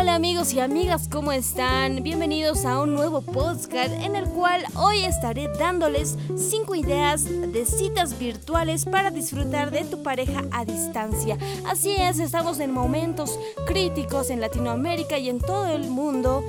Hola amigos y amigas, ¿cómo están? Bienvenidos a un nuevo podcast en el cual hoy estaré dándoles 5 ideas de citas virtuales para disfrutar de tu pareja a distancia. Así es, estamos en momentos críticos en Latinoamérica y en todo el mundo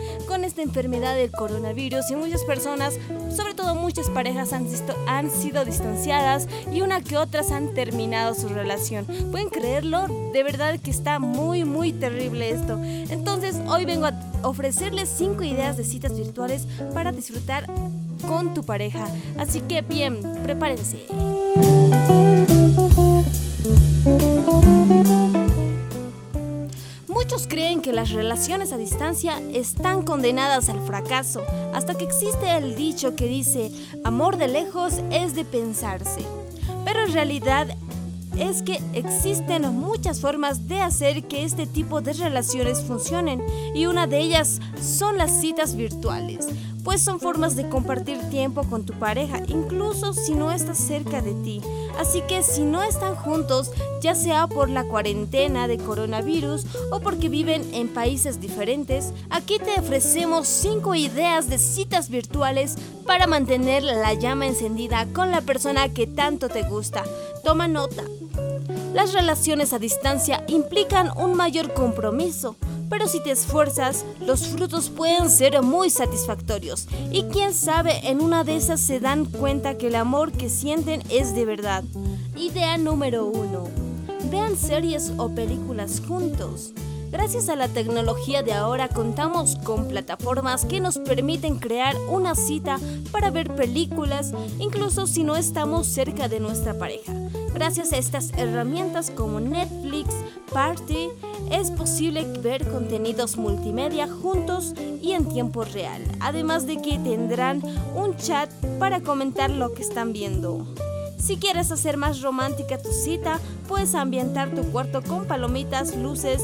esta enfermedad del coronavirus y muchas personas, sobre todo muchas parejas han, han sido distanciadas y una que otras han terminado su relación. ¿Pueden creerlo? De verdad que está muy muy terrible esto. Entonces, hoy vengo a ofrecerles 5 ideas de citas virtuales para disfrutar con tu pareja. Así que bien, prepárense. Muchos creen que las relaciones a distancia están condenadas al fracaso, hasta que existe el dicho que dice, amor de lejos es de pensarse. Pero en realidad es que existen muchas formas de hacer que este tipo de relaciones funcionen y una de ellas son las citas virtuales, pues son formas de compartir tiempo con tu pareja, incluso si no estás cerca de ti. Así que si no están juntos, ya sea por la cuarentena de coronavirus o porque viven en países diferentes, aquí te ofrecemos 5 ideas de citas virtuales para mantener la llama encendida con la persona que tanto te gusta. Toma nota. Las relaciones a distancia implican un mayor compromiso, pero si te esfuerzas, los frutos pueden ser muy satisfactorios. Y quién sabe, en una de esas se dan cuenta que el amor que sienten es de verdad. Idea número 1. Vean series o películas juntos. Gracias a la tecnología de ahora contamos con plataformas que nos permiten crear una cita para ver películas, incluso si no estamos cerca de nuestra pareja. Gracias a estas herramientas como Netflix, Party, es posible ver contenidos multimedia juntos y en tiempo real, además de que tendrán un chat para comentar lo que están viendo. Si quieres hacer más romántica tu cita, puedes ambientar tu cuarto con palomitas, luces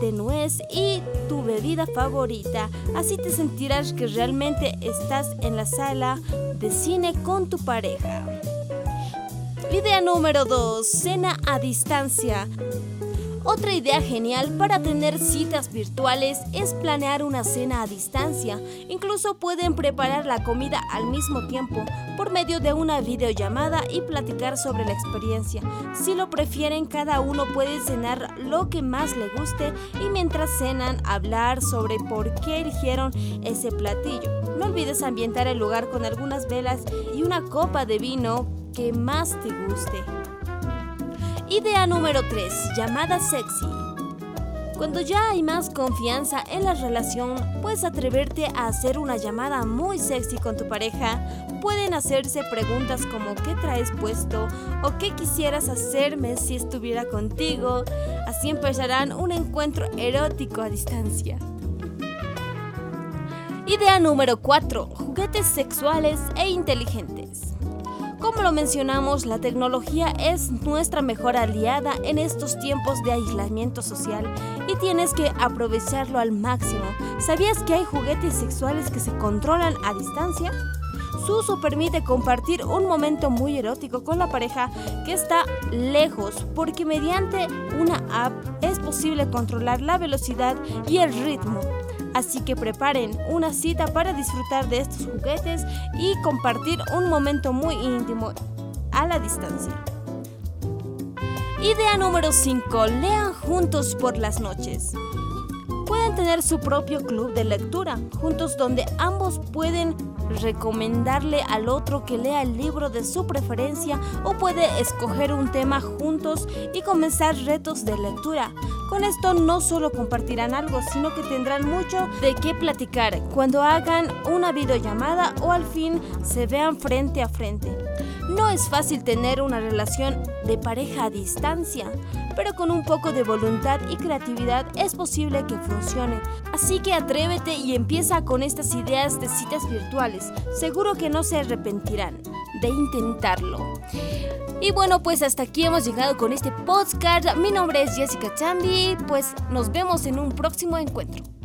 de nuez y tu bebida favorita. Así te sentirás que realmente estás en la sala de cine con tu pareja. Idea número 2. Cena a distancia. Otra idea genial para tener citas virtuales es planear una cena a distancia. Incluso pueden preparar la comida al mismo tiempo por medio de una videollamada y platicar sobre la experiencia. Si lo prefieren, cada uno puede cenar lo que más le guste y mientras cenan hablar sobre por qué eligieron ese platillo. No olvides ambientar el lugar con algunas velas y una copa de vino que más te guste. Idea número 3. Llamada sexy. Cuando ya hay más confianza en la relación, puedes atreverte a hacer una llamada muy sexy con tu pareja. Pueden hacerse preguntas como ¿qué traes puesto? o ¿qué quisieras hacerme si estuviera contigo? Así empezarán un encuentro erótico a distancia. Idea número 4. Juguetes sexuales e inteligentes. Como lo mencionamos, la tecnología es nuestra mejor aliada en estos tiempos de aislamiento social y tienes que aprovecharlo al máximo. ¿Sabías que hay juguetes sexuales que se controlan a distancia? Su uso permite compartir un momento muy erótico con la pareja que está lejos porque mediante una app es posible controlar la velocidad y el ritmo Así que preparen una cita para disfrutar de estos juguetes y compartir un momento muy íntimo a la distancia. Idea número 5. Lean juntos por las noches. Pueden tener su propio club de lectura juntos donde ambos pueden recomendarle al otro que lea el libro de su preferencia o puede escoger un tema juntos y comenzar retos de lectura. Con esto no solo compartirán algo, sino que tendrán mucho de qué platicar cuando hagan una videollamada o al fin se vean frente a frente. No es fácil tener una relación de pareja a distancia, pero con un poco de voluntad y creatividad es posible que funcione. Así que atrévete y empieza con estas ideas de citas virtuales. Seguro que no se arrepentirán de intentarlo. Y bueno, pues hasta aquí hemos llegado con este podcast. Mi nombre es Jessica Chambi, pues nos vemos en un próximo encuentro.